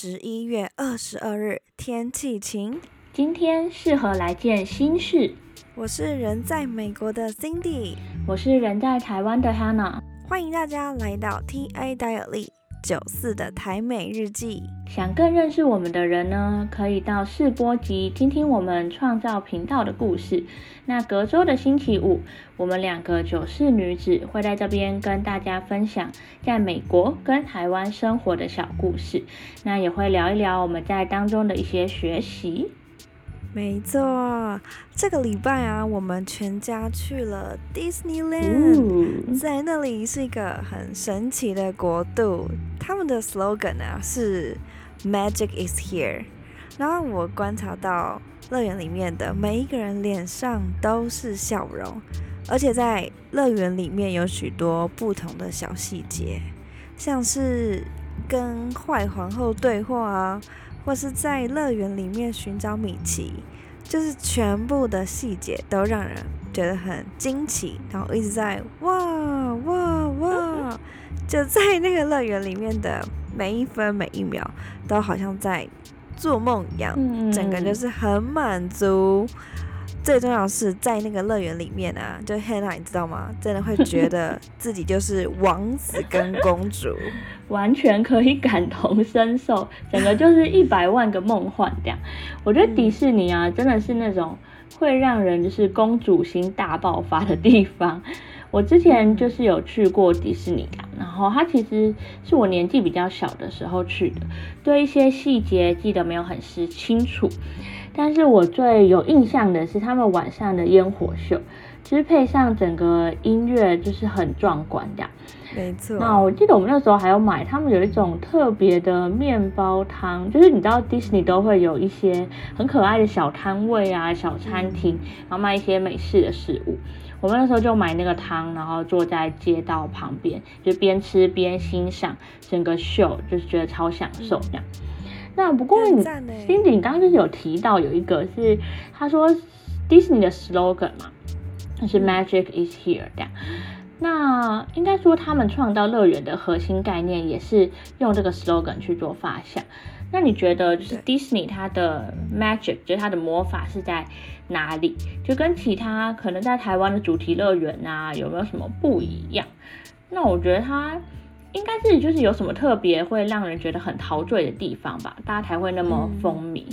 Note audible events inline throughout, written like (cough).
十一月二十二日，天气晴。今天适合来见心事。我是人在美国的 Cindy，我是人在台湾的 Hannah。欢迎大家来到 TA Daily 九四的台美日记。想更认识我们的人呢，可以到试播集听听我们创造频道的故事。那隔周的星期五，我们两个九四女子会在这边跟大家分享在美国跟台湾生活的小故事。那也会聊一聊我们在当中的一些学习。没错，这个礼拜啊，我们全家去了 Disneyland，在那里是一个很神奇的国度。他们的 slogan 啊是 Magic is here。然后我观察到乐园里面的每一个人脸上都是笑容，而且在乐园里面有许多不同的小细节，像是跟坏皇后对话啊。或是在乐园里面寻找米奇，就是全部的细节都让人觉得很惊奇，然后一直在哇哇哇，就在那个乐园里面的每一分每一秒都好像在做梦一样，整个就是很满足。最重要是在那个乐园里面啊，就 Hannah，你知道吗？真的会觉得 (laughs) 自己就是王子跟公主，(laughs) 完全可以感同身受，整个就是一百万个梦幻这样。我觉得迪士尼啊，真的是那种会让人就是公主心大爆发的地方。(laughs) 我之前就是有去过迪士尼啊，然后它其实是我年纪比较小的时候去的，对一些细节记得没有很是清楚。但是我最有印象的是他们晚上的烟火秀，其实配上整个音乐就是很壮观的。没错。那我记得我们那时候还有买他们有一种特别的面包汤，就是你知道迪士尼都会有一些很可爱的小摊位啊、小餐厅，然后卖一些美式的食物。我们那时候就买那个汤，然后坐在街道旁边，就边吃边欣赏整个秀，就是觉得超享受这样。那不过你，Cindy，你刚刚就是有提到有一个是他说 Disney 的 slogan 嘛，就是 Magic is here 这样。那应该说他们创造乐园的核心概念也是用这个 slogan 去做发想。那你觉得就是 Disney 它的 Magic 就是它的魔法是在哪里？就跟其他可能在台湾的主题乐园啊有没有什么不一样？那我觉得它。应该是就是有什么特别会让人觉得很陶醉的地方吧，大家才会那么风靡。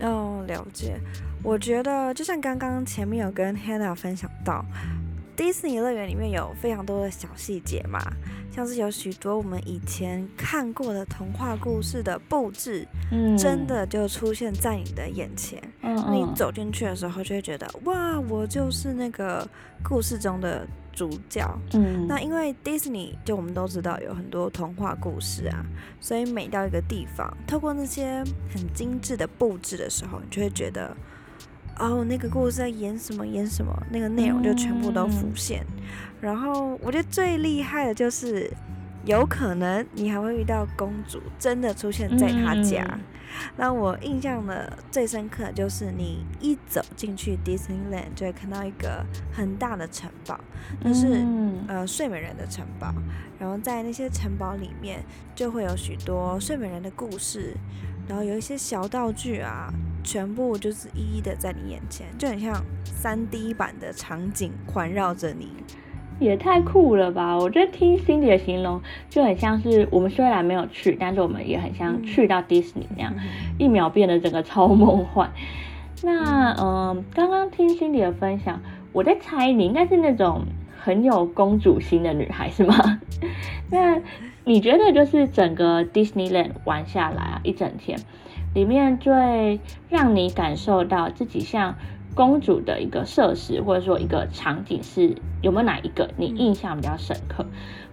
哦，了解。我觉得就像刚刚前面有跟 Hannah 分享到，迪士尼乐园里面有非常多的小细节嘛，像是有许多我们以前看过的童话故事的布置，嗯，真的就出现在你的眼前。嗯嗯。你走进去的时候，就会觉得哇，我就是那个故事中的。主角，嗯，那因为 Disney 就我们都知道有很多童话故事啊，所以每到一个地方，透过那些很精致的布置的时候，你就会觉得，哦，那个故事在演什么演什么，那个内容就全部都浮现。然后我觉得最厉害的就是，有可能你还会遇到公主真的出现在他家。那我印象的最深刻的就是，你一走进去 Disneyland 就会看到一个很大的城堡，那是呃睡美人的城堡。然后在那些城堡里面，就会有许多睡美人的故事，然后有一些小道具啊，全部就是一一的在你眼前，就很像三 D 版的场景环绕着你。也太酷了吧！我觉得听 Cindy 的形容就很像是我们虽然没有去，但是我们也很像去到迪士尼那样，一秒变得整个超梦幻。那嗯，刚刚听 Cindy 的分享，我在猜你应该是那种很有公主心的女孩，是吗？(laughs) 那你觉得就是整个 Disneyland 玩下来啊，一整天里面最让你感受到自己像？公主的一个设施，或者说一个场景是有没有哪一个你印象比较深刻，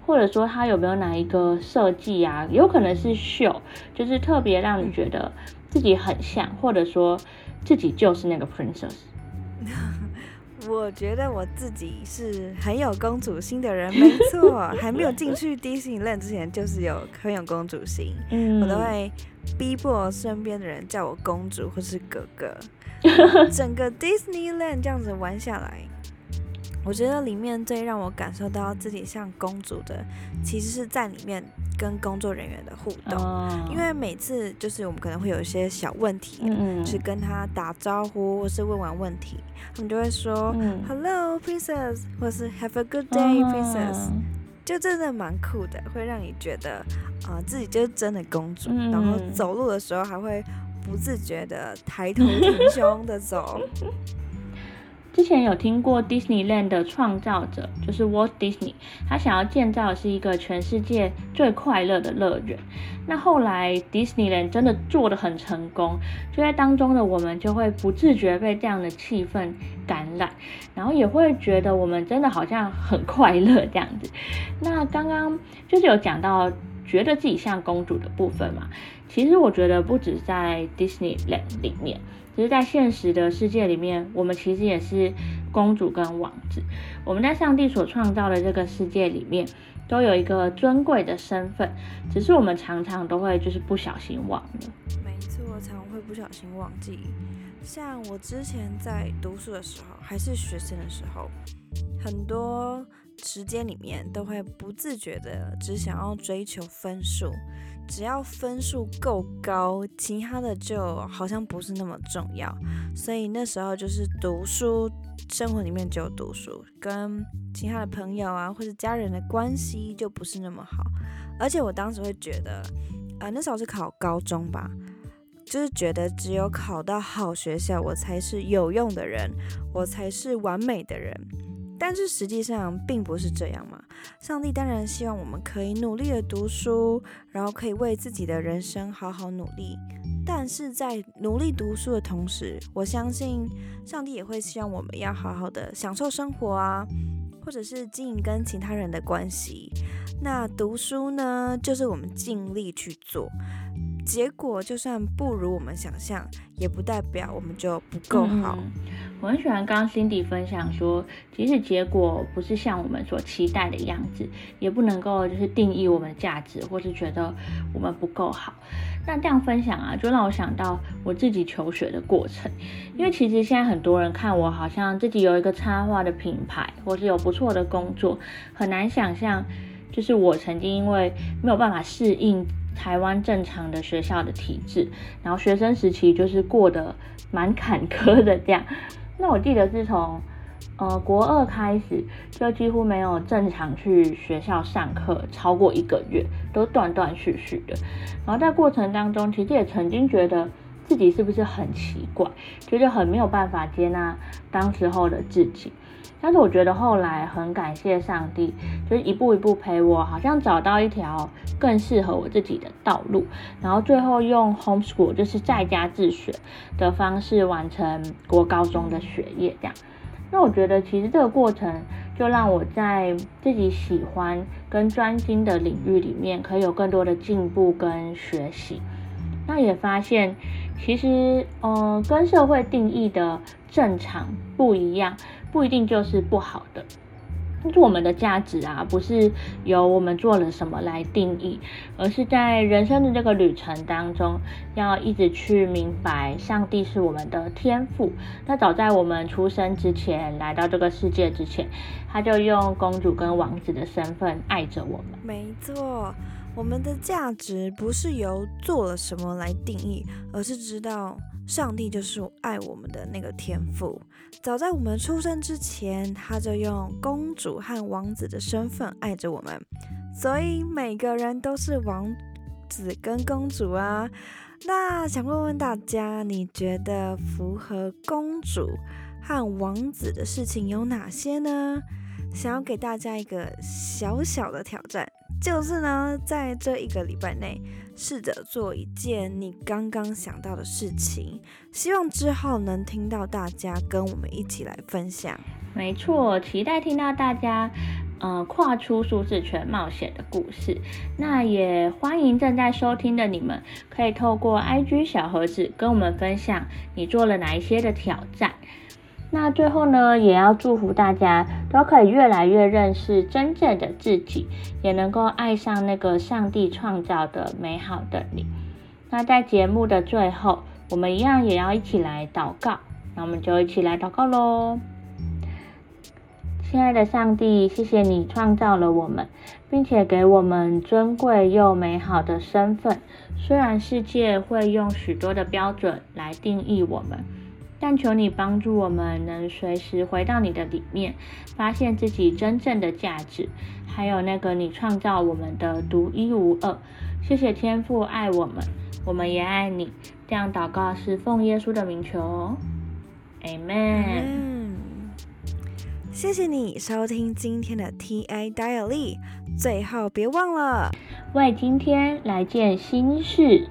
或者说它有没有哪一个设计啊？有可能是秀，就是特别让你觉得自己很像，或者说自己就是那个 princess。(laughs) 我觉得我自己是很有公主心的人，没错，还没有进去 Disneyland 之前，就是有很有公主心，我都会逼迫身边的人叫我公主或是哥哥。(laughs) 整个 Disneyland 这样子玩下来，我觉得里面最让我感受到自己像公主的，其实是在里面跟工作人员的互动，因为每次就是我们可能会有一些小问题，嗯去跟他打招呼或是问完问题，他们就会说 “Hello, princess”，或是 “Have a good day, princess”，就真的蛮酷的，会让你觉得啊自己就是真的公主，然后走路的时候还会不自觉的抬头挺胸的走。(laughs) 之前有听过 Disneyland 的创造者就是 Walt Disney，他想要建造的是一个全世界最快乐的乐园。那后来 Disneyland 真的做的很成功，就在当中的我们就会不自觉被这样的气氛感染，然后也会觉得我们真的好像很快乐这样子。那刚刚就是有讲到觉得自己像公主的部分嘛，其实我觉得不止在 Disneyland 里面。其实，在现实的世界里面，我们其实也是公主跟王子。我们在上帝所创造的这个世界里面，都有一个尊贵的身份，只是我们常常都会就是不小心忘了。没错，常会不小心忘记。像我之前在读书的时候，还是学生的时候，很多时间里面都会不自觉的只想要追求分数。只要分数够高，其他的就好像不是那么重要。所以那时候就是读书，生活里面只有读书，跟其他的朋友啊或者家人的关系就不是那么好。而且我当时会觉得，呃，那时候是考高中吧，就是觉得只有考到好学校，我才是有用的人，我才是完美的人。但是实际上并不是这样嘛。上帝当然希望我们可以努力的读书，然后可以为自己的人生好好努力。但是在努力读书的同时，我相信上帝也会希望我们要好好的享受生活啊，或者是经营跟其他人的关系。那读书呢，就是我们尽力去做，结果就算不如我们想象，也不代表我们就不够好。我很喜欢刚刚 Cindy 分享说，即使结果不是像我们所期待的样子，也不能够就是定义我们的价值，或是觉得我们不够好。那这样分享啊，就让我想到我自己求学的过程。因为其实现在很多人看我好像自己有一个插画的品牌，或是有不错的工作，很难想象，就是我曾经因为没有办法适应台湾正常的学校的体制，然后学生时期就是过得蛮坎坷的这样。(laughs) 那我记得自从，呃，国二开始就几乎没有正常去学校上课，超过一个月都断断续续的。然后在过程当中，其实也曾经觉得自己是不是很奇怪，就是很没有办法接纳当时候的自己。但是我觉得后来很感谢上帝，就是一步一步陪我，好像找到一条更适合我自己的道路，然后最后用 homeschool 就是在家自学的方式完成国高中的学业。这样，那我觉得其实这个过程就让我在自己喜欢跟专精的领域里面，可以有更多的进步跟学习。那也发现，其实呃，跟社会定义的正常不一样。不一定就是不好的，就是我们的价值啊，不是由我们做了什么来定义，而是在人生的这个旅程当中，要一直去明白，上帝是我们的天赋。那早在我们出生之前，来到这个世界之前，他就用公主跟王子的身份爱着我们。没错，我们的价值不是由做了什么来定义，而是知道。上帝就是爱我们的那个天赋，早在我们出生之前，他就用公主和王子的身份爱着我们，所以每个人都是王子跟公主啊。那想问问大家，你觉得符合公主和王子的事情有哪些呢？想要给大家一个小小的挑战。就是呢，在这一个礼拜内，试着做一件你刚刚想到的事情，希望之后能听到大家跟我们一起来分享。没错，期待听到大家，呃，跨出舒适圈冒险的故事。那也欢迎正在收听的你们，可以透过 IG 小盒子跟我们分享你做了哪一些的挑战。那最后呢，也要祝福大家都可以越来越认识真正的自己，也能够爱上那个上帝创造的美好的你。那在节目的最后，我们一样也要一起来祷告。那我们就一起来祷告喽。亲爱的上帝，谢谢你创造了我们，并且给我们尊贵又美好的身份。虽然世界会用许多的标准来定义我们，但求你帮助我们能随时回到你的里面，发现自己真正的价值，还有那个你创造我们的独一无二。谢谢天父爱我们，我们也爱你。这样祷告是奉耶稣的名求，Amen。谢谢你收听今天的 TA Daily，最后别忘了为今天来件新事。